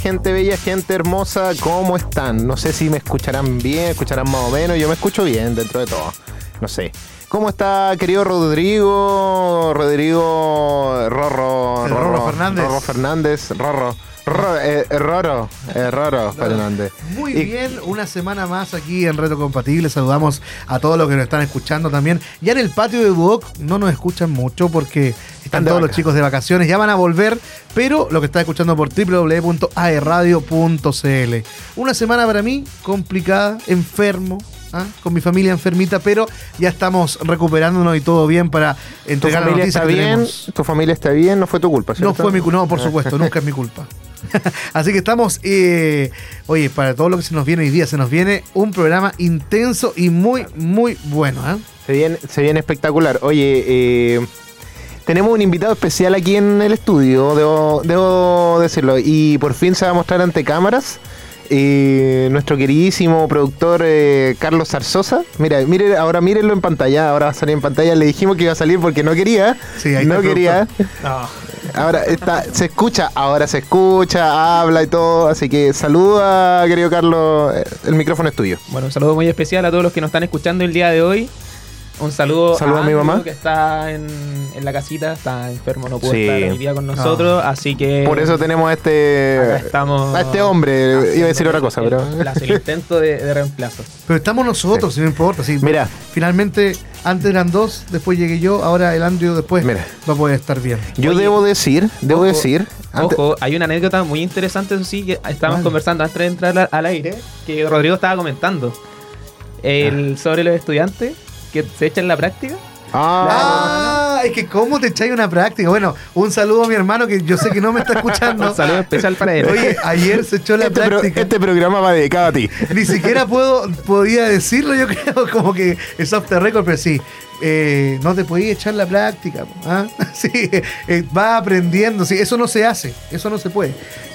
Gente bella, gente hermosa, ¿cómo están? No sé si me escucharán bien, escucharán más o menos, yo me escucho bien dentro de todo, no sé. ¿Cómo está querido Rodrigo? Rodrigo Rorro, El Rorro Fernández. Rorro Fernández, Rorro. Rorro, eh, eh, Roro, eh, Roro Fernández. Muy Y- bien, una semana más aquí en Reto Compatible. Saludamos a todos los que nos están escuchando también. Ya en el patio de Budoc no nos escuchan mucho porque están todos los chicos de vacaciones. Ya van a volver, pero lo que está escuchando por www.aerradio.cl. Una semana para mí complicada, enfermo. ¿ah? Con mi familia enfermita, pero ya estamos recuperándonos y todo bien para ¿Tu entregar la familia noticia está que bien? tenemos. ¿Tu familia está bien? No fue tu culpa, No fue mi culpa, no, por supuesto, nunca es mi culpa. Así que estamos, eh, oye, para todo lo que se nos viene hoy día, se nos viene un programa intenso y muy, muy bueno. ¿eh? Se viene, se viene espectacular. Oye, eh, tenemos un invitado especial aquí en el estudio, debo, debo decirlo. Y por fin se va a mostrar ante cámaras. eh, nuestro queridísimo productor eh, Carlos Zarzosa. Mira, mire, ahora mírenlo en pantalla. Ahora va a salir en pantalla. Le dijimos que iba a salir porque no quería. Sí, ahí no quería. Ahora está, se escucha, ahora se escucha, habla y todo. Así que saluda, querido Carlos. El micrófono es tuyo. Bueno, un saludo muy especial a todos los que nos están escuchando el día de hoy. Un saludo, Saludo a mi mamá. que está en, en la casita, está enfermo, no pudo Sí. estar hoy día con nosotros, así que Por eso tenemos a este. estamos A este hombre, iba a decir otra cosa, el, pero. reemplazo, el intento de, de reemplazo. Pero estamos nosotros, si no importa. sí. Mira. Finalmente, antes eran dos, después llegué yo, ahora el Andrew después Mira. va a poder estar bien. Yo Oye, debo decir, debo ojo, decir. ante- Ojo, hay una anécdota muy interesante, eso sí, que estábamos Vale. conversando antes de entrar al- al aire, que Rodrigo estaba comentando. El, Sobre los estudiantes que se echan la práctica. Ah, Ah, es que cómo te echáis una práctica. Bueno, un saludo a mi hermano que yo sé que no me está escuchando. Un saludo especial para él. Oye, ayer se echó la este, pro- práctica. este programa va dedicado a ti. Ni siquiera puedo, podía decirlo, yo creo, como que es off the record, pero sí. eh, no te podías echar la práctica. ¿ah? Sí, eh, va aprendiendo. Sí, eso no se hace, eso no se puede.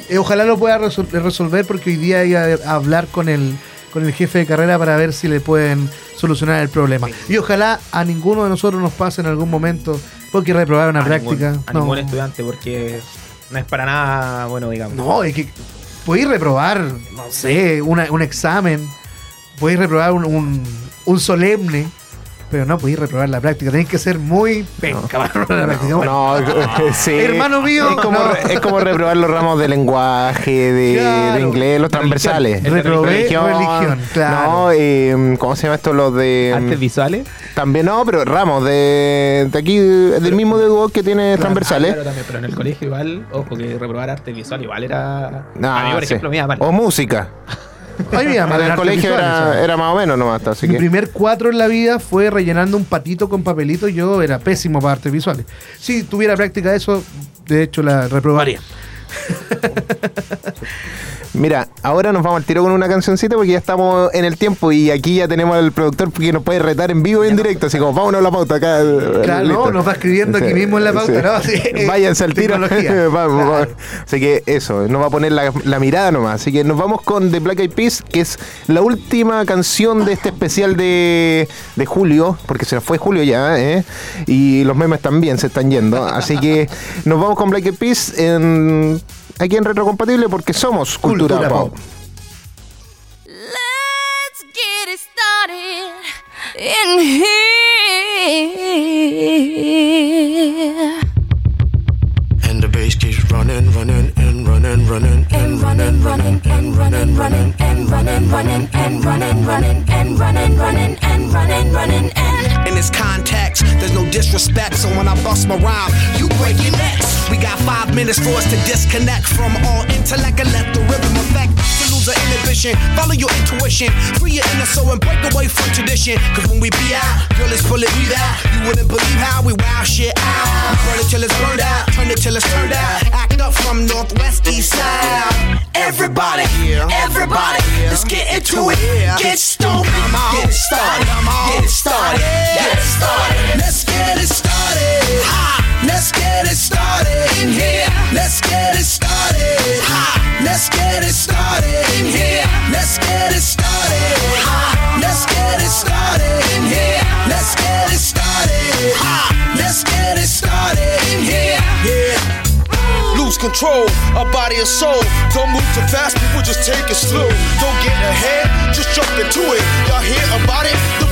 Eh, ojalá lo pueda resol- resolver porque hoy día iba a hablar con el, con el jefe de carrera para ver si le pueden solucionar el problema. Y ojalá a ninguno de nosotros nos pase en algún momento porque reprobar una a práctica. Ningún, a no. ningún estudiante, porque no es para nada bueno, digamos. No, es que podéis reprobar, no sé, una- un examen, podéis reprobar un, un, un solemne, pero no podéis reprobar la práctica. Tenéis que ser muy penca para reprobar la práctica. Bueno, No, sí. Hermano mío, Es como, no. es como reprobar los ramos de lenguaje, de, Claro. de inglés, los transversales. Reprobé Religión, religión, claro. No, eh, ¿cómo se llama esto? Los de. Artes visuales. También no, pero ramos de, de aquí, del mismo de Duoc que tiene transversales. Claro, también, pero en el colegio igual, ojo, que reprobar arte visual igual era... No, a mí, por sí. ejemplo, mal. O música. Ay, mira, Para el colegio era, más o menos nomás. Así Mi que. primer cuatro en la vida fue rellenando un patito con papelito. Yo era pésimo para artes visuales. Si tuviera práctica de eso, de hecho la reprobaría. Mira, ahora nos vamos al tiro con una cancioncita porque ya estamos en el tiempo y aquí ya tenemos al productor que nos puede retar en vivo y en directo. Así como, vámonos a la pauta acá. Claro, no, nos va escribiendo aquí mismo en la pauta, ¿no? Sí, eh, Váyanse al tiro. Vamos. Así que eso, nos va a poner la, la mirada nomás. Así que nos vamos con The Black Eyed Peas, que es la última canción de este especial de, de julio, porque se nos fue julio ya, ¿eh? Y los memes también se están yendo. Así que nos vamos con Black Eyed Peas en, aquí en Retrocompatible porque somos Cultura, Cultura Pop. Pop. Let's get it started in here. Bass keeps running, running, and running, running, And running, running, and running, running, and running, running, and running, running, and running, running, and running, running, and In this context, there's no disrespect, so when I bust my rhyme, you break your necks. We got five minutes for us to disconnect from all intellect and let the rhythm affect. Lose our inhibition, follow your intuition, free your inner soul and break away from tradition. Cause when we be out, girl, it's full of out. You wouldn't believe how we wow shit out. Burn it till it's burned out, turn it till it's turned out. Act up from northwest, east side. Everybody, here, everybody, let's get into it. Get stoked, get it started, get it started, get it started. Let's get it started. Ha! Let's get it started in here. Let's get it started. Ha! Let's get it started in here. Let's get it started. Ha! Let's get it started in here. Let's get it started. Ha! Let's get it started in here. Yeah. Lose control a body and soul. Don't move too fast, people just take it slow. Don't get ahead, just jump into it. Y'all hear about it? The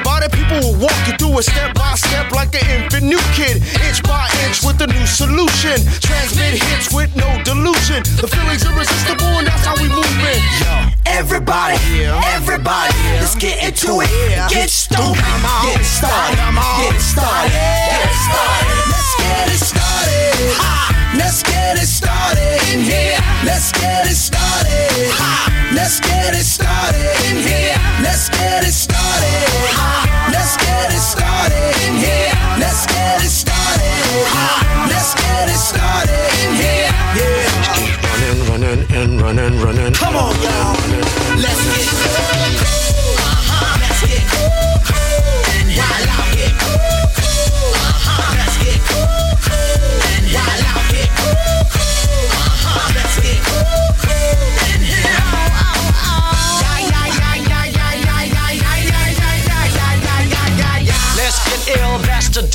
about it, people will walk you through it step by step like an infant new kid. Inch by inch with a new solution. Transmit hits with no delusion. The feeling's irresistible and that's how we move it. Everybody, everybody, let's get into it. Get stoned, get started, get started, get started. Let's get it started. Ha! Let's get it started in here. Let's get it started. Ha! Let's get it started in here. Let's get it started. Let's get it started in here. Let's get it started. Let's get it started in here. Yeah. Keep running, running, and running, running. Come on, y'all. Let's get Uh-huh.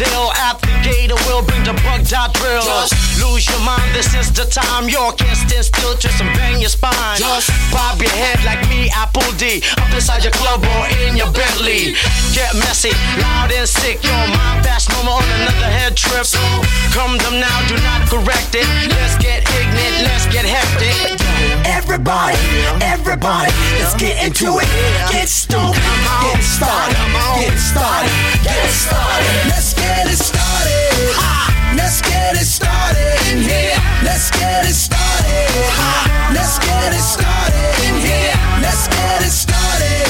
Deal. At the gate, we'll bring the bug dot drill. Just lose your mind, this is the time. You can't stand still, twist and bang your spine. Just bob your head like me, Apple D. Up inside your club or in your Bentley. Get messy, loud and sick. Your mind fast, no more on another head trip. So Come them now, do not correct it. Let's get ignorant, let's get hectic. Everybody, everybody, let's get into it. Get stoned, get started, get started, get started. Let's get it started. Let's get it started in here. Let's get it started. Let's get it started in here. Let's get it started.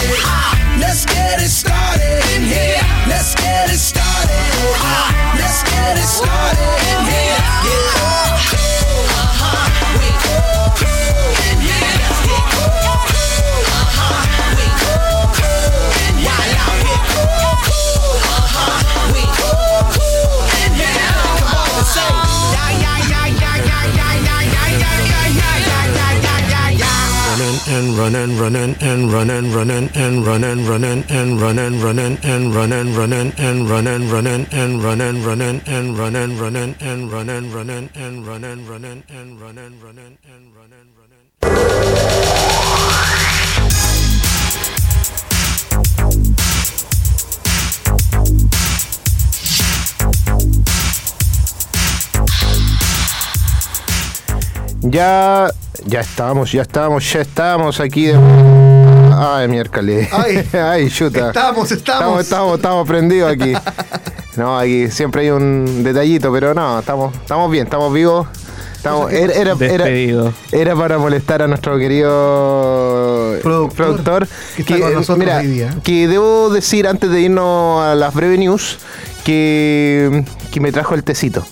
Let's get it started in here. Let's get it started. Let's get it started in here. Running running, and running, running, and running, running, and running, running, and running, running, and running, running, and running, running, and running, running, and running, running, and running, running, and running, running, and running, running. Ya, ya estamos, ya estamos, ya estamos aquí. De... Ay, miércoles. Ay. Ay, chuta. Estamos, estamos. Estamos, estamos, prendidos aquí. No, aquí siempre hay un detallito, pero no, estamos, estamos bien, estamos vivos. Estamos, era, era, era, Despedido. era para molestar a nuestro querido Productor, que está con nosotros mira, hoy día. que debo decir antes de irnos a las breve news que, que me trajo el tecito.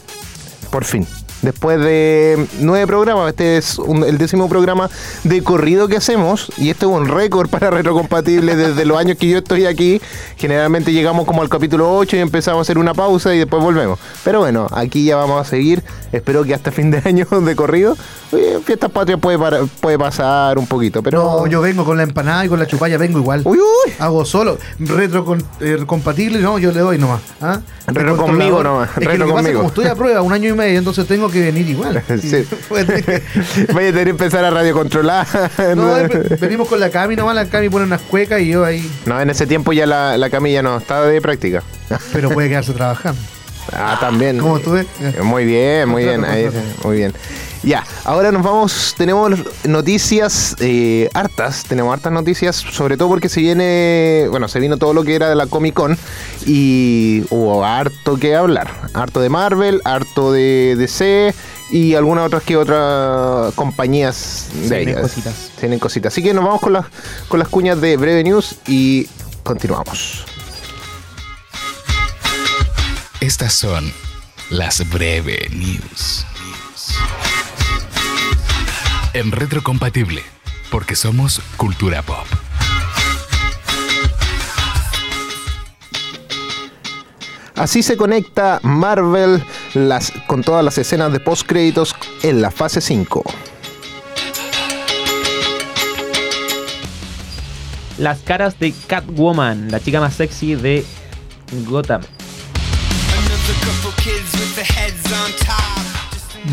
Por fin. Después de nueve programas, este es el décimo programa de corrido que hacemos y este es un récord para retrocompatible desde los años que yo estoy aquí. Generalmente llegamos como al capítulo 8 y empezamos a hacer una pausa y después volvemos. Pero bueno, aquí ya vamos a seguir. Espero que hasta fin de año de corrido. Oye, Fiestas Patrias puede, para- puede pasar un poquito, pero... No, yo vengo con la empanada y con la chupalla, vengo igual. Uy, uy. Hago solo. Retro con- eh, compatible, no, yo le doy nomás. ¿ah? Retro conmigo nomás, Es que retro lo que pasa es conmigo. como estoy a prueba un año y medio, entonces tengo que venir igual. Sí. Vaya a tener que empezar a radio controlar. no, eh, venimos con la Cami nomás, la Cami pone unas cuecas y yo ahí. No, en ese tiempo ya la, la camilla no está de práctica. Pero puede quedarse trabajando. Ah, también. ¿Cómo tú ves? Muy bien, muy bien, ahí, muy bien. Ya, ahora nos vamos, tenemos noticias eh, hartas, tenemos hartas noticias, sobre todo porque se viene, bueno, se vino todo lo que era de la Comic Con y hubo harto que hablar, harto de Marvel, harto de DC y algunas otras que otras compañías de vienen ellas. cositas. Se vienen cositas. Así que nos vamos con las, con las cuñas de Breve News y continuamos. Estas son las breve news. En retrocompatible, porque somos cultura pop. Así se conecta Marvel las, con todas las escenas de post créditos en la fase 5. Las caras de Catwoman, la chica más sexy de Gotham.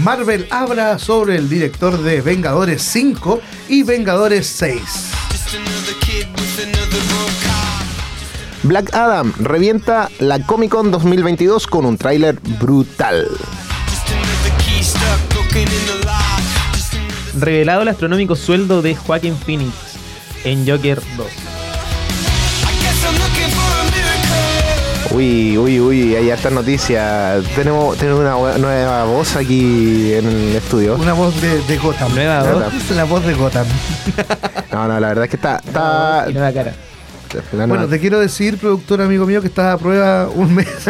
Marvel habla sobre el director de Vengadores 5 y Vengadores 6. Just another kid with another broke car. Black Adam revienta la Comic Con 2022 con un tráiler brutal. Revelado el astronómico sueldo de Joaquin Phoenix en Joker 2. Uy, uy, uy, hay hartas noticias. Tenemos, tenemos una nueva voz aquí en el estudio. Una voz de, de Gotham. Nueva voz. Es la voz de Gotham. No, no, la verdad es que está. está Y nueva cara. la Bueno, te quiero decir, productor amigo mío, que estás a prueba un mes.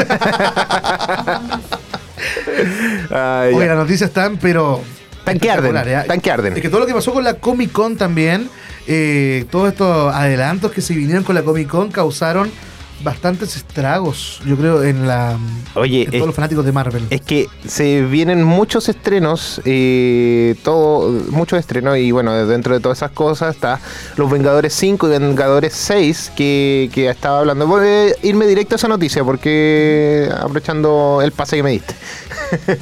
Ay, Oye, las noticias están, pero. Tan que arden, ¿eh? tan que arden. Es que todo lo que pasó con la Comic Con también, eh, todos estos adelantos que se vinieron con la Comic Con causaron bastantes estragos, yo creo, en la. Oye, en todos es- los fanáticos de Marvel. Es que se vienen muchos estrenos, eh, todo, muchos estrenos, y bueno, dentro de todas esas cosas está Los Vengadores 5 y Vengadores 6, que, que estaba hablando. Voy a irme directo a esa noticia, porque aprovechando el pase que me diste.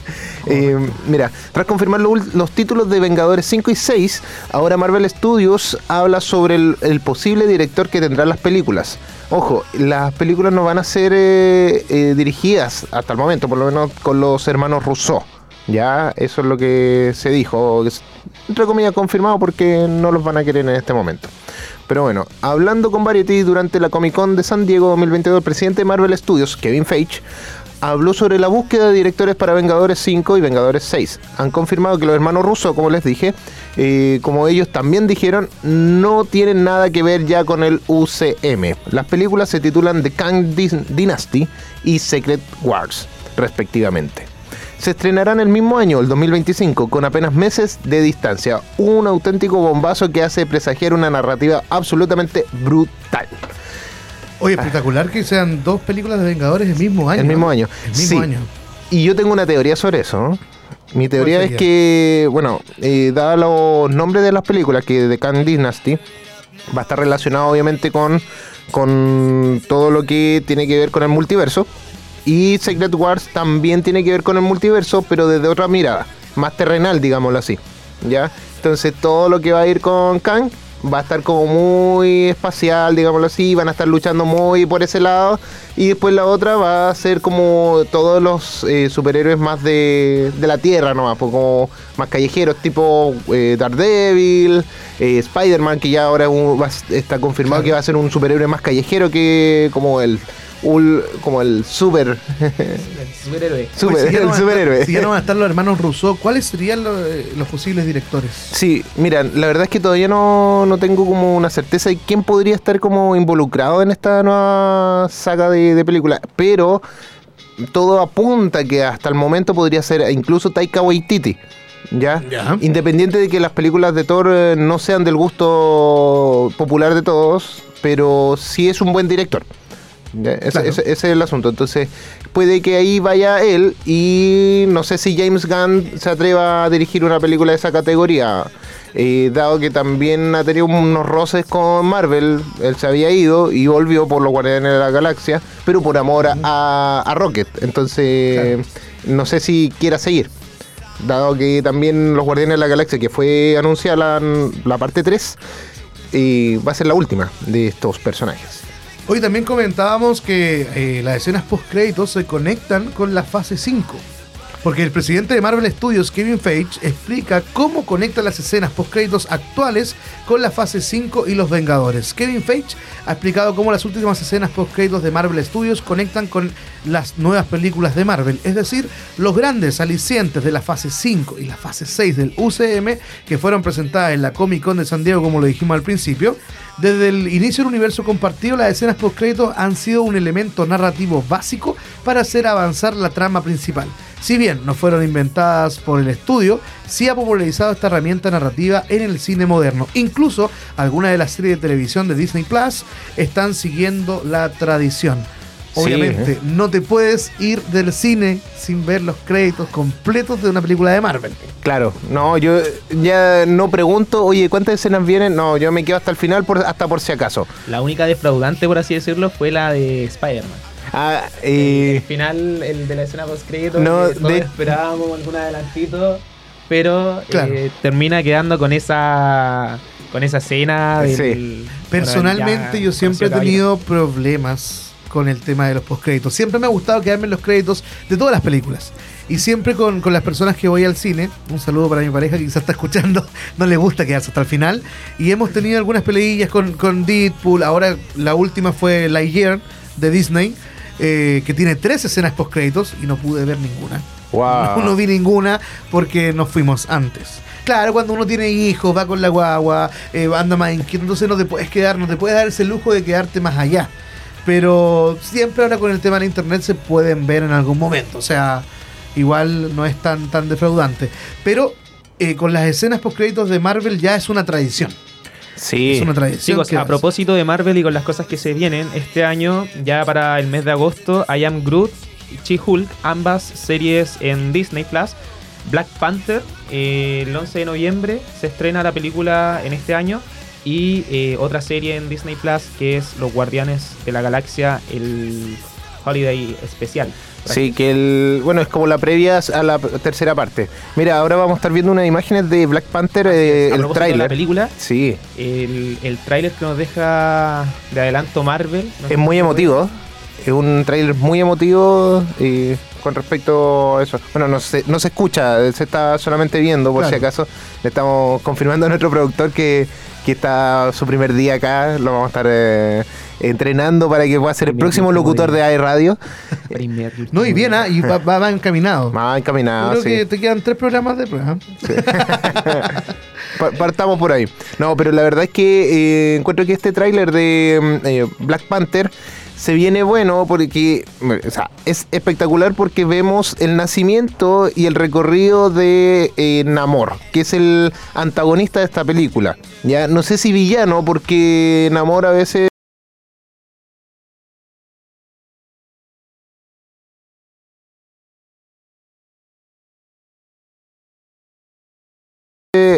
Eh, mira, tras confirmar lo los títulos de Vengadores 5 y 6, ahora Marvel Studios habla sobre el, el posible director que tendrá las películas. Ojo, las películas no van a ser eh, eh, dirigidas hasta el momento, por lo menos con los hermanos Rousseau. Ya, eso es lo que se dijo, entre comillas confirmado porque no los van a querer en este momento. Pero bueno, hablando con Variety durante la Comic Con de San Diego 2022, el presidente de Marvel Studios, Kevin Feige, habló sobre la búsqueda de directores para Vengadores 5 y Vengadores 6. Han confirmado que los hermanos Russo, como les dije, eh, como ellos también dijeron, no tienen nada que ver ya con el UCM. Las películas se titulan The Kang Dynasty y Secret Wars, respectivamente. Se estrenarán el mismo año, el 2025, con apenas meses de distancia. Un auténtico bombazo que hace presagiar una narrativa absolutamente brutal. Oye, espectacular que sean dos películas de Vengadores el mismo año. El mismo ¿no? año. El mismo Sí. año. Y yo tengo una teoría sobre eso. ¿no? Mi teoría es que, bueno, eh, dada los nombres de las películas, que de Khan Dynasty va a estar relacionado obviamente con, con todo lo que tiene que ver con el multiverso. Y Secret Wars también tiene que ver con el multiverso, pero desde otra mirada, más terrenal, digámoslo así. ¿Ya? Entonces todo lo que va a ir con Kang va a estar como muy espacial, digámoslo así, van a estar luchando muy por ese lado. Y después la otra va a ser como todos los eh, superhéroes más de, de la Tierra nomás, pues como más callejeros, tipo eh, Daredevil, eh, Spider-Man, que ya ahora un- va está confirmado que va a ser un superhéroe más callejero que como el, ul- como el super, Superhéroe. super- Oye, si ya no el van a estar- superhéroe. Si ya no van a estar los hermanos Rousseau, ¿cuáles serían los, eh, los posibles directores? Sí, mira, la verdad es que todavía no, no tengo como una certeza de quién podría estar como involucrado en esta nueva saga de, de películas, pero todo apunta que hasta el momento podría ser incluso Taika Waititi. ¿Ya? Ya. Independiente de que las películas de Thor eh, no sean del gusto popular de todos, pero sí es un buen director. Ese, Claro. ese- ese es el asunto. Entonces, puede que ahí vaya él y no sé si James Gunn se atreva a dirigir una película de esa categoría. Eh, dado que también ha tenido unos roces con Marvel, él se había ido y volvió por los Guardianes de la Galaxia, pero por amor a, a Rocket. Entonces, no sé si quiera seguir. Dado que también los Guardianes de la Galaxia, que fue anunciada la, la parte 3, eh, va a ser la última de estos personajes. Hoy también comentábamos que eh, las escenas post-créditos se conectan con la fase 5. Porque el presidente de Marvel Studios, Kevin Feige, explica cómo conecta las escenas post-créditos actuales con la fase 5 y los Vengadores. Kevin Feige ha explicado cómo las últimas escenas post-créditos de Marvel Studios conectan con las nuevas películas de Marvel. Es decir, los grandes alicientes de la fase 5 y la fase 6 del UCM, que fueron presentadas en la Comic Con de San Diego, como lo dijimos al principio, desde el inicio del universo compartido, las escenas post-créditos han sido un elemento narrativo básico para hacer avanzar la trama principal. Si bien no fueron inventadas por el estudio, sí ha popularizado esta herramienta narrativa en el cine moderno. Incluso algunas de las series de televisión de Disney Plus están siguiendo la tradición. Sí, Obviamente, ¿eh? no te puedes ir del cine sin ver los créditos completos de una película de Marvel. Claro, no, yo ya no pregunto, oye, ¿cuántas escenas vienen? No, yo me quedo hasta el final por, hasta por si acaso. La única defraudante, por así decirlo, fue la de Spider-Man. Ah, El eh, final, el de la escena post crédito, No, de- esperábamos algún adelantito, pero Claro. eh, termina quedando con esa con esa escena del, Sí. Personalmente bueno, yo siempre he tenido problemas con el tema de los postcréditos. Siempre me ha gustado quedarme en los créditos de todas las películas. Y siempre con, con las personas que voy al cine, un saludo para mi pareja que quizás está escuchando, no le gusta quedarse hasta el final. Y hemos tenido algunas peleillas con, con Deadpool, ahora la última fue Lightyear de Disney, eh, que tiene tres escenas postcréditos y no pude ver ninguna. Wow. No, no vi ninguna porque nos fuimos antes. Claro, cuando uno tiene hijos, va con la guagua, eh, anda más inquieto, entonces no te puedes quedar, no te puedes dar ese lujo de quedarte más allá. Pero siempre ahora con el tema de internet se pueden ver en algún momento. O sea, igual no es tan, tan defraudante. Pero eh, con las escenas post créditos de Marvel ya es una tradición. Sí. Es una tradición. Chicos, a propósito de Marvel y con las cosas que se vienen, este año, ya para el mes de agosto, I Am Groot y She-Hulk, ambas series en Disney Plus. Black Panther, eh, el 11 de noviembre se estrena la película en este año. Y eh, otra serie en Disney Plus que es Los Guardianes de la Galaxia, el Holiday especial. Sí, que el. Bueno, es como la previa a la tercera parte. Mira, ahora vamos a estar viendo unas imágenes de Black Panther, eh, el de la tráiler. película, Sí, el, el tráiler que nos deja de adelanto Marvel. no es muy emotivo. Es un tráiler muy emotivo eh, con respecto a eso. Bueno, no se, no se escucha, se está solamente viendo, por Claro. si acaso. Le estamos confirmando a nuestro productor que, que está su primer día acá. Lo vamos a estar eh, entrenando para que pueda ser el próximo locutor de AI Radio. Premier No, y bien, ¿ah? y va, va- va encaminado. Más encaminado, Creo sí. que te quedan tres programas de prueba. Pa- Partamos por ahí. No, pero la verdad es que eh, encuentro que este tráiler de mm, eh, Black Panther se viene bueno porque o sea, es espectacular porque vemos el nacimiento y el recorrido de eh, Namor, que es el antagonista de esta película. Ya no sé si villano porque Namor a veces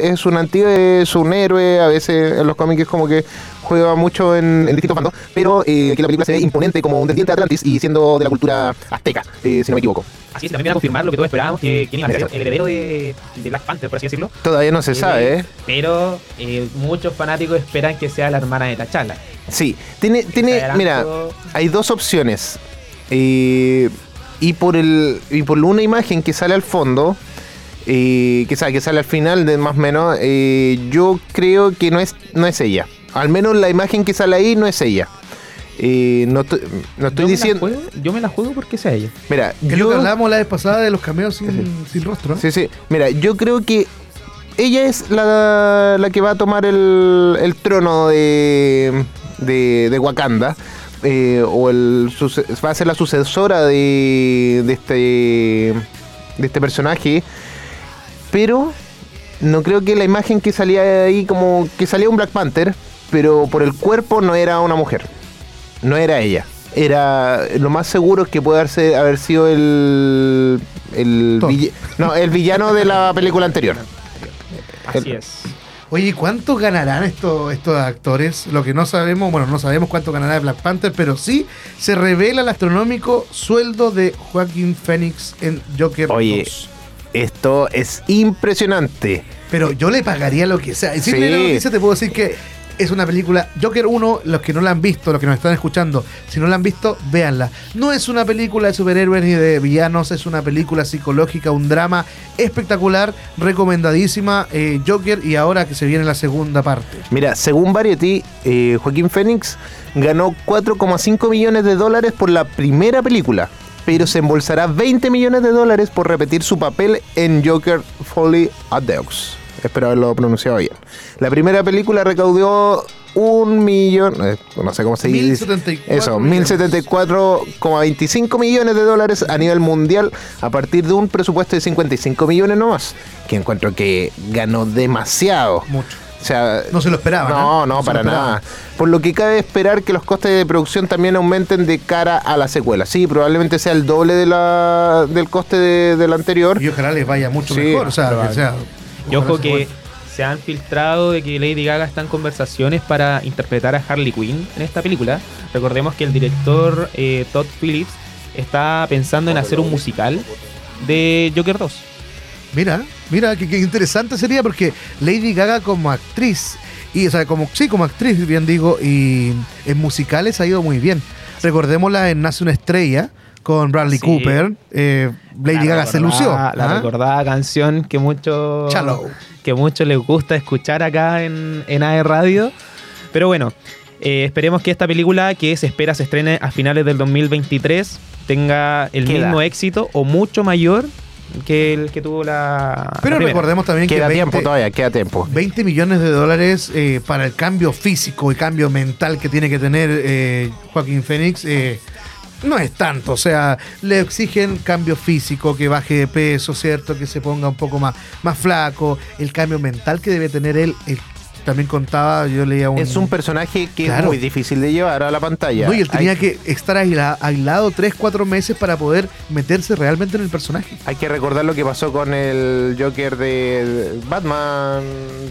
es un antiguo, es un héroe, a veces en los cómics como que juega mucho en, en distintos bandos, pero eh, que la película se ve imponente como un descendiente de Atlantis y siendo de la cultura azteca, eh, si no me equivoco. Así es, también viene a confirmar lo que todos esperábamos, que quién iba a ser el heredero de, de Black Panther, por así decirlo. Todavía no se sabe, ¿eh? Pero eh, muchos fanáticos esperan que sea la hermana de T'Challa. Sí, tiene, tiene, mira, hay dos opciones. Eh, y por el y por una imagen que sale al fondo, eh, que, sale, que sale al final, de más o menos, eh, yo creo que no es, no es ella. Al menos la imagen que sale ahí no es ella. Eh, no, estoy- no estoy Yo me la diciendo. juego- yo me la juego porque sea ella. Mira, lo yo. que hablábamos la vez pasada de los cameos sin, sin rostro. ¿eh? Sí, sí. Mira, yo creo que ella es la, la que va a tomar el, el trono de, de, de Wakanda. eh, o el va a ser la sucesora de, de este de este personaje. Pero no creo que la imagen que salía ahí como que salía un Black Panther, pero por el cuerpo no era una mujer. No era ella. Era lo más seguro es que puede haberse- haber sido el el, vill- no, el villano de la película anterior. Así El- es. Oye, ¿y ¿cuánto ganarán estos, estos actores? Lo que no sabemos, bueno, no sabemos cuánto ganará Black Panther, pero sí se revela el astronómico sueldo de Joaquín Phoenix en Joker Oye. 2. Esto es impresionante. Pero yo le pagaría lo que sea. Y sin Sí. la noticia te puedo decir que es una película. Joker 1, los que no la han visto, los que nos están escuchando, si no la han visto, véanla. No es una película de superhéroes ni de villanos, es una película psicológica, un drama espectacular, recomendadísima. eh, Joker y ahora que se viene la segunda parte. Mira, según Variety, eh, Joaquín Phoenix ganó 4,5 millones de dólares por la primera película, pero se embolsará 20 millones de dólares por repetir su papel en Joker Folly at Deux. Espero haberlo pronunciado bien. La primera película recaudó un millón, eh, no sé cómo se dice. 1074 Eso, millones. 1074,25 millones de dólares a nivel mundial a partir de un presupuesto de 55 millones nomás. Que encuentro que ganó demasiado. Mucho. O sea, No se lo esperaban. no, ¿eh? no, se para nada. Por lo que cabe esperar que los costes de producción también aumenten de cara a la secuela. Sí, probablemente sea el doble de la, del coste de, del anterior. Y ojalá les vaya mucho Sí, mejor. O sea, que sea Y ojo que se han filtrado de que Lady Gaga está en conversaciones para interpretar a Harley Quinn en esta película. Recordemos que el director eh, Todd Phillips está pensando en hacer un musical de Joker 2. Mira, mira, qué, qué interesante sería porque Lady Gaga como actriz, y o sea, como, sí, como actriz, bien digo, y en musicales ha ido muy bien. Recordémosla en Nace una estrella con Bradley Sí. Cooper. eh, Lady La Gaga se lució. La ¿ah? recordada canción que mucho que mucho les gusta escuchar acá en, en AE Radio. Pero bueno, eh, esperemos que esta película que se espera se estrene a finales del 2023 tenga el Queda. mismo éxito o mucho mayor que el que tuvo la. Pero la recordemos también Queda que tiempo 20, todavía, queda tiempo. 20 millones de dólares eh, para el cambio físico y cambio mental que tiene que tener eh, Joaquín Phoenix eh, no es tanto. O sea, le exigen cambio físico, que baje de peso, ¿cierto? Que se ponga un poco más, más flaco. El cambio mental que debe tener él. él también contaba, yo leía un... Es un personaje que Claro. es muy difícil de llevar a la pantalla. No, y él tenía hay, que estar aisla- aislado 3, 4 meses para poder meterse realmente en el personaje. hay que recordar lo que pasó con el Joker de Batman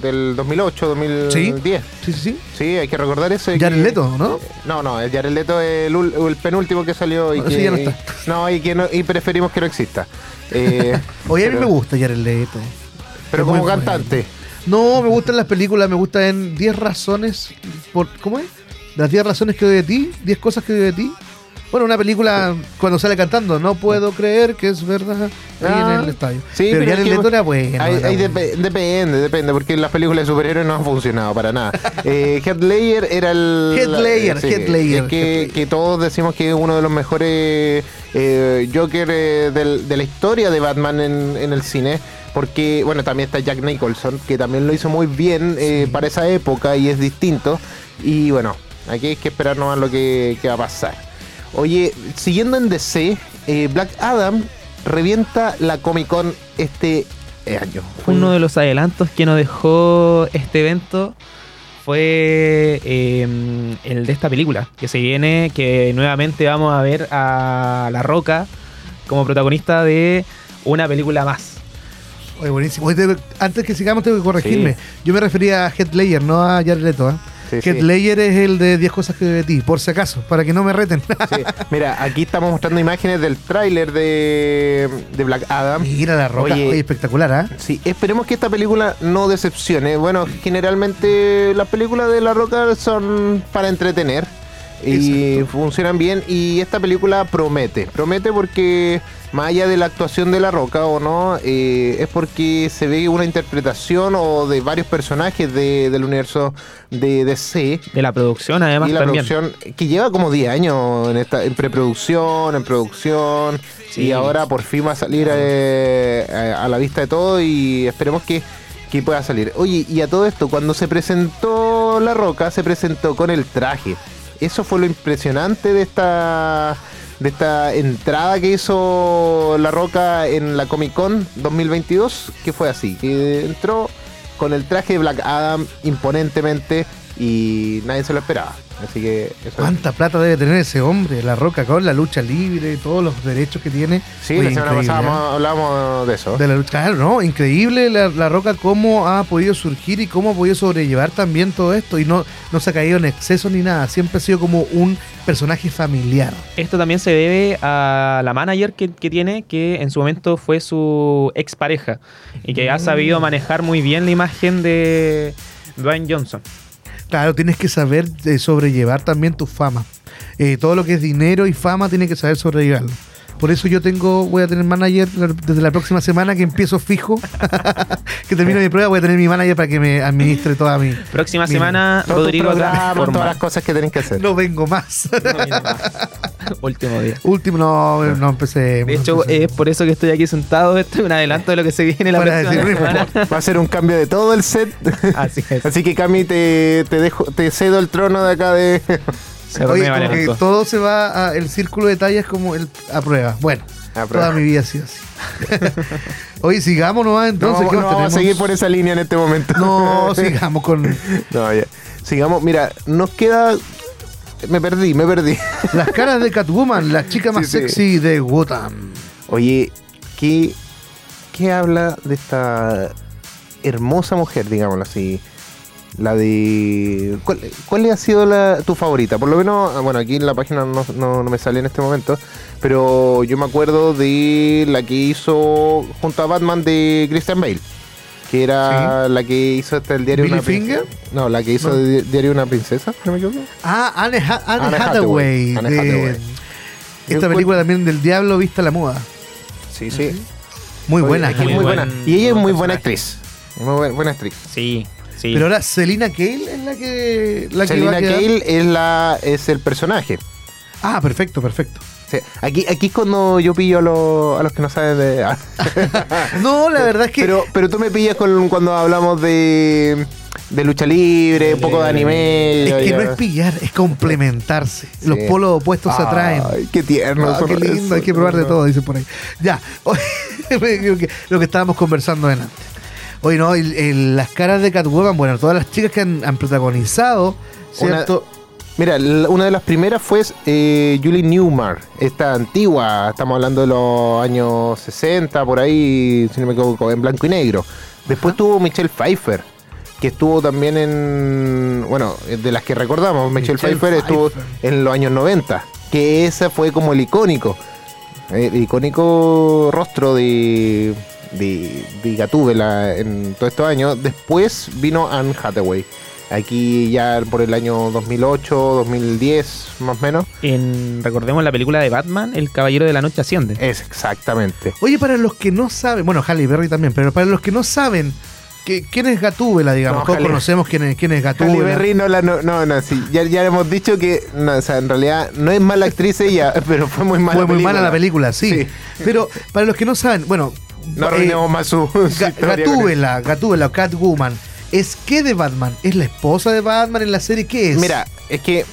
del 2008, 2010. Sí, sí, sí. Sí, hay que recordar eso. y Jared que- Leto, ¿no? No, no, el Jared Leto es el, penúltimo que salió y No, ese que ya no está. no, y que no, y preferimos que no exista. Eh, Oye, a mí me gusta Jared Leto. Pero Es como bueno. No, me gustan las películas, me gustan en 10 razones. Por, ¿Cómo es? Las 10 razones que odio de ti, 10 cosas que odio de ti. Bueno, una película cuando sale cantando, no puedo creer que es verdad ahí Ah, en el estadio. Sí, pero, pero ya es el Leto era bueno. hay- era hay bueno. depe- depende, depende, porque las películas de superhéroes no han funcionado para nada. Eh, Heath Ledger era el... Heath Ledger, sí, es que, que todos decimos que es uno de los mejores eh, Joker eh, del- de la historia de Batman en, en el cine. Porque, bueno, también está Jack Nicholson, que también lo hizo muy bien eh, para esa época y es distinto. Y bueno, aquí hay que esperar nomás lo que, que va a pasar. Oye, siguiendo en DC, eh, Black Adam revienta la Comic Con este año. Uno de los adelantos que nos dejó este evento fue eh, el de esta película que se viene, que nuevamente vamos a ver a La Roca como protagonista de una película más. Oye, buenísimo. Oye, tengo- antes que sigamos, tengo que corregirme. Yo me refería a Heath Ledger, no a Jared Leto. ¿eh? Sí. Ledger es el de 10 cosas que de ti, por si acaso, para que no me reten. Mira, aquí estamos mostrando imágenes del tráiler de, de Black Adam. Mira la roca, Oye, oye, espectacular, ¿ah? Sí, esperemos que esta película no decepcione. Bueno, generalmente las películas de La Roca son para entretener y funcionan bien y esta película promete, promete porque más allá de la actuación de La Roca o no, eh, es porque se ve una interpretación o de varios personajes de- del universo de DC De la producción, además, y la también. producción que lleva como 10 años en esta en preproducción, en producción Sí. y ahora por fin va a salir eh, a, a la vista de todo y esperemos que, que pueda salir. Oye, y a todo esto, cuando se presentó La Roca, se presentó con el traje. Eso fue lo impresionante de esta de esta entrada que hizo La Roca en la Comic Con 2022, que fue así, que entró con el traje de Black Adam imponentemente y nadie se lo esperaba. Así que eso ¿Cuánta plata debe tener ese hombre? La roca con la lucha libre, todos los derechos que tiene. Sí, Oye, la semana increíble, pasada ¿eh? mo- hablábamos de eso. De la lucha, claro, ¿no? Increíble la, la Roca cómo ha podido surgir y cómo ha podido sobrellevar también todo esto. Y no, no se ha caído en exceso ni nada. Siempre ha sido como un personaje familiar. Esto también se debe a la manager que, que tiene, que en su momento fue su expareja y que ha sabido manejar muy bien la imagen de Dwayne Johnson. Claro, tienes que saber eh, sobrellevar también tu fama. Eh, todo lo que es dinero y fama tienes que saber sobrellevarlo. Por eso yo tengo, voy a tener manager desde la próxima semana que empiezo fijo, que termino mi prueba, voy a tener mi manager para que me administre toda mi... Próxima semana, Todo Rodrigo programa, todas las cosas que tenés que hacer. No vengo más. No viene más. Último día. Último, no, no empecé. De hecho, es por eso que estoy aquí sentado. Esto es un adelanto de lo que se viene la Para próxima decir, semana. Va a ser un cambio de todo el set. Así es. Así que Cami, te, te dejo, te cedo el trono de acá de. Se Oye, como que todo se va a, el círculo de tallas como el, a prueba. Bueno, A prueba. toda mi vida ha sido así. Oye, sigamos nomás No, entonces. vamos, ¿qué no más vamos a tenemos? seguir por esa línea en este momento. No, sigamos con No, ya. Sigamos, mira, nos queda. Me perdí, me perdí. las caras de Catwoman, la chica más Sí, sí. sexy de Gotham. Oye, ¿qué, ¿qué habla de esta hermosa mujer, digámoslo así. La de. ¿Cuál, cuál ha sido la, tu favorita? Por lo menos, ah, bueno, aquí en la página no, no- no me sale en este momento, pero yo me acuerdo de la que hizo junto a Batman de Christian Bale, que era la que hizo hasta el diario ¿Billy Una Princesa. Finger? No, la que hizo No. de Diario de una Princesa, ¿no me equivoco? Ah, Anne, Ha- Anne Anne Hathaway. Hathaway. Anne de- Hathaway. Yo Esta película también del diablo vista a la moda. Sí, sí. Muy buena. muy muy buen- buena. Y ella es muy buena actriz. Muy buena, buena actriz. Sí, sí. Pero ahora Selina Kale es la que, la que Selina. Kale es, la, es el personaje. Ah, perfecto, perfecto. Sí, Aquí, aquí es cuando yo pillo a, los- a los que no saben de... No, la verdad es que pero, pero tú me pillas con, cuando hablamos de, de lucha libre, un poco de anime. es que ya- no es pillar, es complementarse. Sí. Los polos opuestos se atraen. Ay, qué tierno. Ah, qué lindo, eso. hay que probar de todo, dice por ahí. Ya, lo que, que estábamos conversando delante. Oye, no, el- el- las caras de Catwoman, bueno, todas las chicas que han, han protagonizado, Una- ¿cierto? Mira, la- una de las primeras fue eh, Julie Newmar, esta antigua, estamos hablando de los años 60, por ahí, si no me equivoco, en blanco y negro. Después tuvo Michelle Pfeiffer, que estuvo también en, bueno, de las que recordamos, Michelle, Michelle Pfeiffer, estuvo Pfeiffer. en los años 90, que ese fue como el icónico, el icónico rostro de, de, de Gatúbela en todos estos años. Después vino Anne Hathaway. Aquí ya por el año 2008, 2010, más o menos. En, recordemos la película de Batman, El Caballero de la Noche Asciende. Es exactamente. Oye, para los que no saben, bueno, Halle Berry también, pero para los que no saben que, quién es Gatúbela, digamos, No, todos Halle- conocemos quién es, quién es Halle Gatúbela. Berry no la. No, no, no, sí. Ya, ya hemos dicho que. No, o sea, en realidad no es mala actriz ella, pero fue muy mala Fue muy película. mala la película, sí. Sí. Pero para los que no saben, bueno, No eh, arruinemos más su. su Gatúbela, Gatúbela, Catwoman, ¿es qué de Batman? ¿Es la esposa de Batman en la serie? ¿Qué es? Mira, es que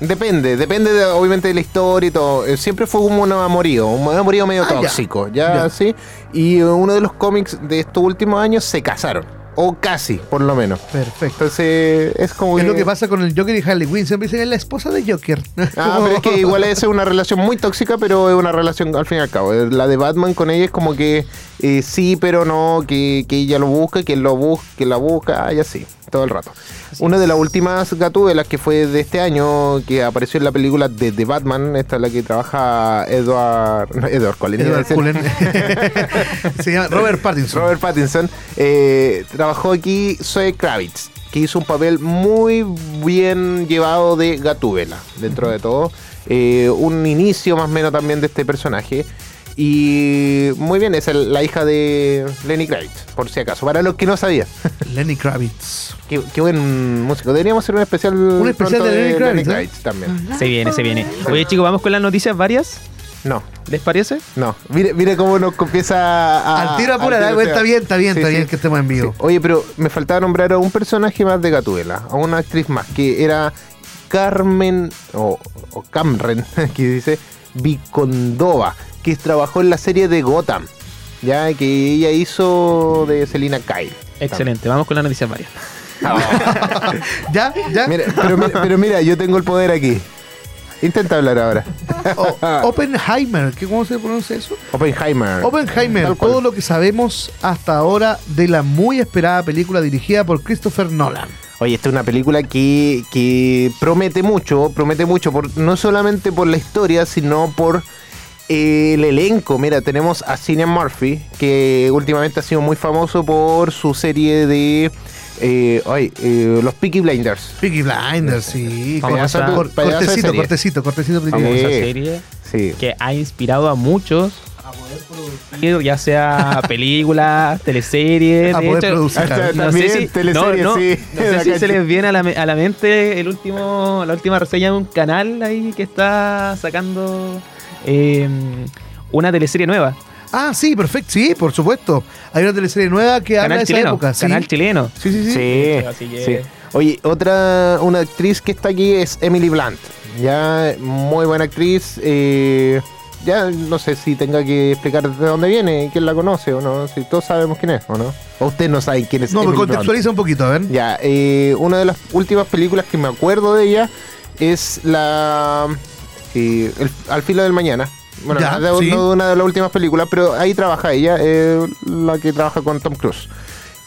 depende, depende de, obviamente de la historia y todo. Eh, Siempre fue como un amorío, un amorío medio Ah, tóxico, ya, Ya. sí. Y uno de los cómics de estos últimos años se casaron, o casi, por lo menos. Perfecto. Entonces, es como Es lo que pasa con el Joker y Harley Quinn. Siempre dicen, es la esposa de Joker. Ah, pero es que igual es una relación muy tóxica, pero es una relación al fin y al cabo. La de Batman con ella es como que eh, sí, pero no, que, que ella lo busca, que él lo busca, que la busca, y así, todo el rato. Una de las últimas gatúbelas que fue de este año, que apareció en la película de The Batman, esta es la que trabaja Edward, no, Edward Cullen, Edward. Cullen. Se llama Robert Pattinson. Robert Pattinson, eh, trabajó aquí Zoe Kravitz, que hizo un papel muy bien llevado de Gatúbela, dentro de todo. Eh, un inicio más o menos también de este personaje. Y muy bien, es el- la hija de Lenny Kravitz, por si acaso, para los que no sabían. Lenny Kravitz. qué, qué buen músico. Deberíamos hacer un especial, Un especial de Lenny Kravitz, ¿eh? también. Se viene, se viene. Oye, chicos, vamos con las noticias varias. No, ¿Les parece? no. Mire, mire cómo nos empieza a... al tiro sea, está bien, está bien, sí, está sí. bien que estemos en vivo. Sí. Oye, pero me faltaba nombrar a un personaje más de Gatúbela, a una actriz más, que era Carmen, o, o Camren, que dice, Vicondova, que trabajó en la serie de Gotham, ya que ella hizo de Selina Kyle. Excelente, vamos con las noticias varias. ¿Ya? ¿Ya? Mira, pero, mira, pero mira, yo tengo el poder aquí. Intenta hablar ahora. O- Oppenheimer, ¿qué, ¿cómo se pronuncia eso? Oppenheimer. Oppenheimer, Tal cual. todo lo que sabemos hasta ahora de la muy esperada película dirigida por Christopher Nolan. Oye, esta es una película que, que promete mucho, promete mucho, por, no solamente por la historia, sino por eh, el elenco. Mira, tenemos a Cillian Murphy, que últimamente ha sido muy famoso por su serie de eh, ay, eh, los Peaky Blinders. Peaky Blinders, sí. Cortecito, cortecito, cortecito. Sí. Blinders. serie Sí. que ha inspirado a muchos a poder producir, ya sea películas, teleseries. A de poder hecho, producir, hasta- claro. no También sé si, teleseries, no, no, sí. no sé si se les viene a la, a la mente el último, la última reseña de un canal ahí que está sacando eh, una teleserie nueva. Ah, sí, perfecto. Sí, por supuesto. Hay una teleserie nueva que habla Canal de esa época. Sí. Canal chileno. Sí, sí, sí. Sí, Así que- sí. Oye, otra, una actriz que está aquí es Emily Blunt. Ya, muy buena actriz. eh, ya no sé si tenga que explicar de dónde viene, quién la conoce o no. Si todos sabemos quién es o no. O usted no sabe quién es No, me Emily Blunt. contextualiza un poquito, a ver. Ya, eh, una de las últimas películas que me acuerdo de ella es la. eh, El- Al filo del mañana. Bueno, Ya, no de, sí. no una de las últimas películas, pero ahí trabaja ella, eh, la que trabaja con Tom Cruise.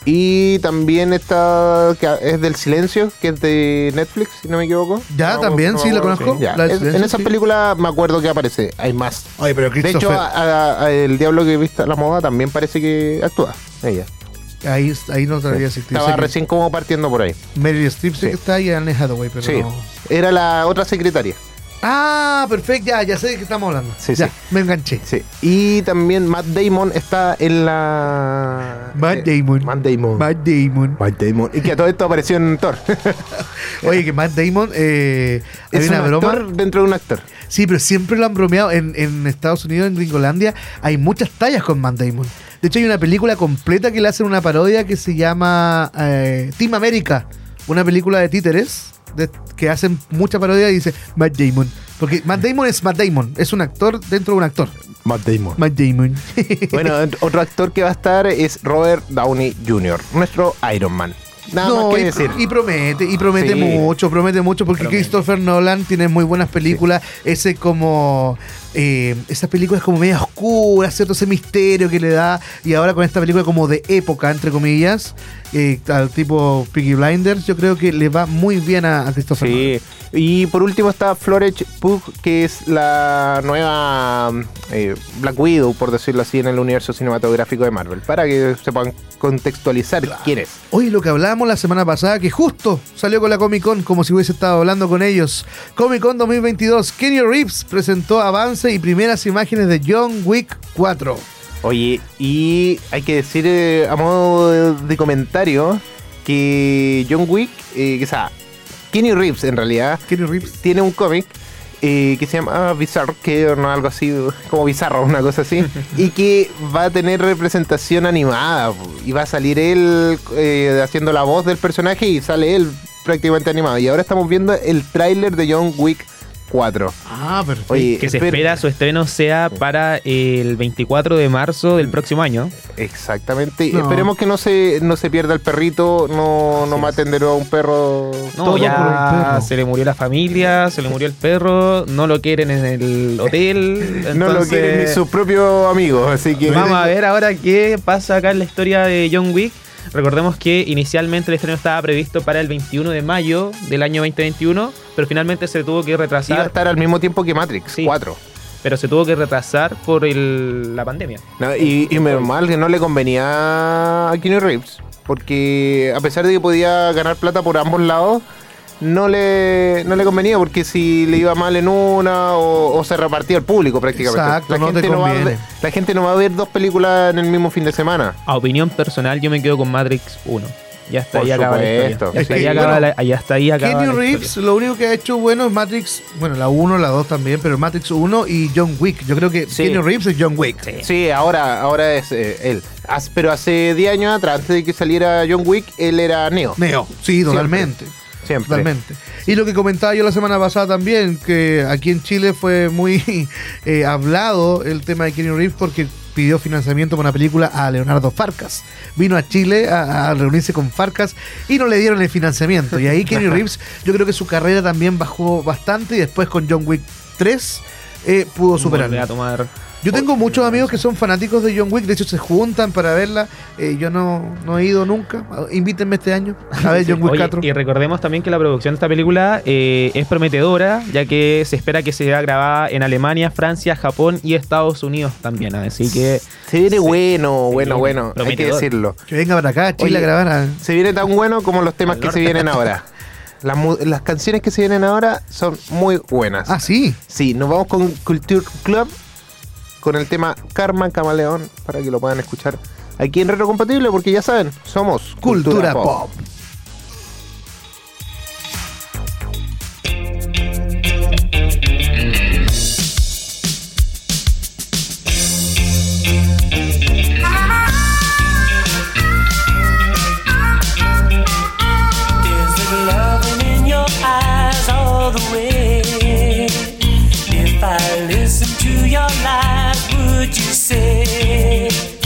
Y también está, que es del silencio, que es de Netflix, si no me equivoco. Ya, No, también, no sí, la conozco. Ya, La del es- silencio, en esa sí. película me acuerdo que aparece, hay más. Oye, pero De hecho, a- a- el diablo que viste a la moda también parece que actúa. Ella. ahí, ahí no te debería existir. Estaba recién como partiendo por ahí. Meryl Streep Sí. que está y Anne Hathaway, pero Sí. no. Era la otra secretaria. Ah, perfecto, ya, ya sé de qué estamos hablando. Sí, ya, sí. me enganché. Sí. Y también Matt Damon está en la. Matt eh, Damon. Matt Damon. Matt Damon. Matt Damon. Y que a todo esto apareció en Thor. Oye, que Matt Damon, eh, hay es una un broma. actor dentro de un actor. Sí, pero siempre lo han bromeado. En, en Estados Unidos, en Gringolandia, hay muchas tallas con Matt Damon. De hecho, hay una película completa que le hacen una parodia que se llama eh, Team America. Una película de títeres de- que hacen mucha parodia y dice Matt Damon. Porque Matt Damon es Matt Damon. Es un actor dentro de un actor. Matt Damon. Matt Damon. Bueno, otro actor que va a estar es Robert Downey Jr., nuestro Iron Man. Nada más que y, decir. y promete, y promete Sí. mucho, promete mucho, porque Promete. Christopher Nolan tiene muy buenas películas. Ese como. Eh, esas películas como media oscuras, ¿cierto? Ese misterio que le da. Y ahora con esta película como de época, entre comillas, eh, al tipo Piggy Blinders, yo creo que le va muy bien a, a Christopher Nolan. Y por último está Florence Pugh, que es la nueva eh, Black Widow, por decirlo así, en el universo cinematográfico de Marvel. Para que se puedan contextualizar quién es. Oye, lo que hablábamos la semana pasada, que justo salió con la Comic Con, como si hubiese estado hablando con ellos. Comic Con 2022, Kenny Reeves presentó avance y primeras imágenes de John Wick 4. Oye, y hay que decir eh, a modo de, de comentario que John Wick, eh, que, sea, Kenny Reeves en realidad, Kenny Reeves. tiene un cómic eh, que se llama Bizarre, que no algo así como bizarro, una cosa así, y que va a tener representación animada y va a salir él eh, haciendo la voz del personaje y sale él prácticamente animado. Y ahora estamos viendo el tráiler de John Wick 4. Ah, perfecto. Oye, Que se espera- espera su estreno sea para el 24 de marzo del próximo año. Exactamente. No. Esperemos que no se, no se pierda el perrito, no, no maten de nuevo a un perro. No, Todo por un ya perro. se le murió la familia, se le murió el perro, no lo quieren en el hotel. no lo quieren ni sus propios amigos, así que. Vamos a ver ahora qué pasa acá en la historia de John Wick. Recordemos que inicialmente el estreno estaba previsto para el 21 de mayo del año 2021, pero finalmente se tuvo que Iba a retrasar. estar al mismo tiempo que Matrix Sí. 4. Pero se tuvo que retrasar por el- la pandemia. No, y, y menos mal que no le convenía a Keanu Reeves, porque a pesar de que podía ganar plata por ambos lados, no le, no le convenía, porque si le iba mal en una o, o se repartía el público prácticamente. Exacto, la, no te gente no va a ver, la gente no va a ver dos películas en el mismo fin de semana. A opinión personal, yo me quedo con Matrix 1. Ya hasta Por ahí acaba la supuesto. historia. Es Hasta ahí acaba la- Kenny Reeves, lo único que ha hecho bueno es Matrix, bueno, la 1, la 2 también, pero Matrix 1 y John Wick. Yo creo que Sí. Kenny Reeves es John Wick. Sí, ahora, ahora es eh, él. Pero hace 10 años atrás, antes de que saliera John Wick, él era Neo. Neo, sí, totalmente. Siempre. Totalmente. Y lo que comentaba yo la semana pasada también, que aquí en Chile fue muy eh, hablado el tema de Kenny Reeves porque pidió financiamiento para una película a Leonardo Farcas. Vino a Chile a, a reunirse con Farcas y no le dieron el financiamiento. Y ahí Kenny Reeves, yo creo que su carrera también bajó bastante y después con John Wick 3 eh, pudo superarlo. a tomar Yo tengo muchos amigos que son fanáticos de John Wick, de hecho se juntan para verla. Eh, yo no, no he ido nunca. Invítenme este año a ver John Wick Oye, 4. Y recordemos también que la producción de esta película eh, es prometedora, ya que se espera que sea grabada en Alemania, Francia, Japón y Estados Unidos también. Así que Se viene bueno, bueno, viene bueno. Hay que decirlo. Que venga para acá, a Chile, Oye, a grabar. a- Se viene tan bueno como los temas Al que se vienen ahora. Las canciones que se vienen ahora son muy buenas. Ah, sí. Sí, nos vamos con Culture Club con el tema Karma Camaleón para que lo puedan escuchar aquí en Retro Compatible porque ya saben, somos Cultura, pop. Your eyes all the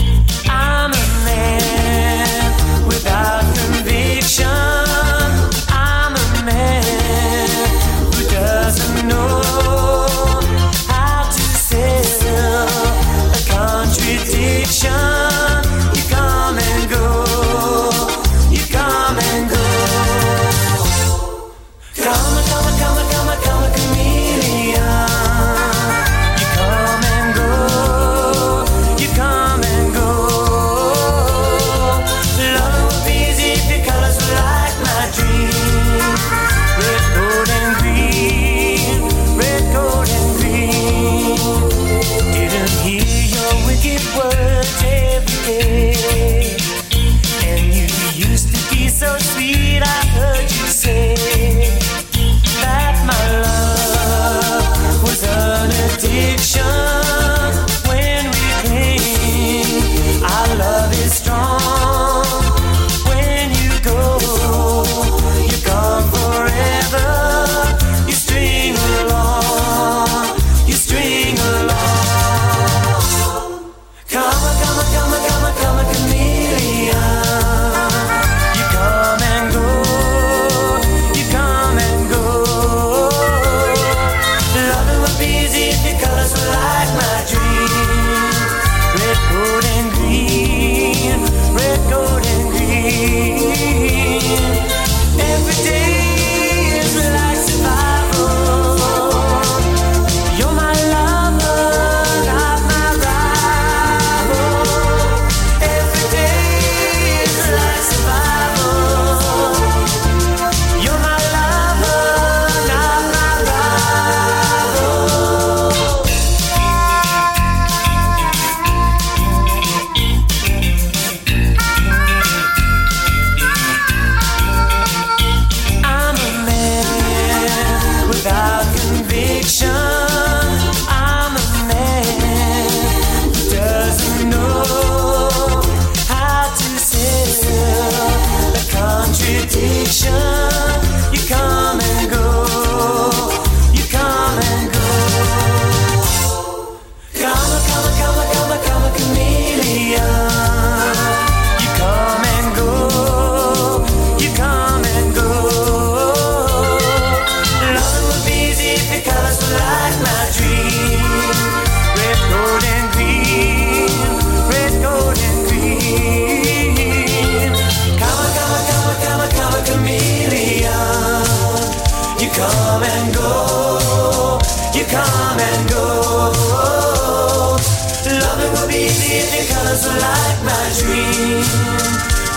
like my dream.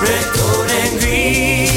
Red, gold, and green.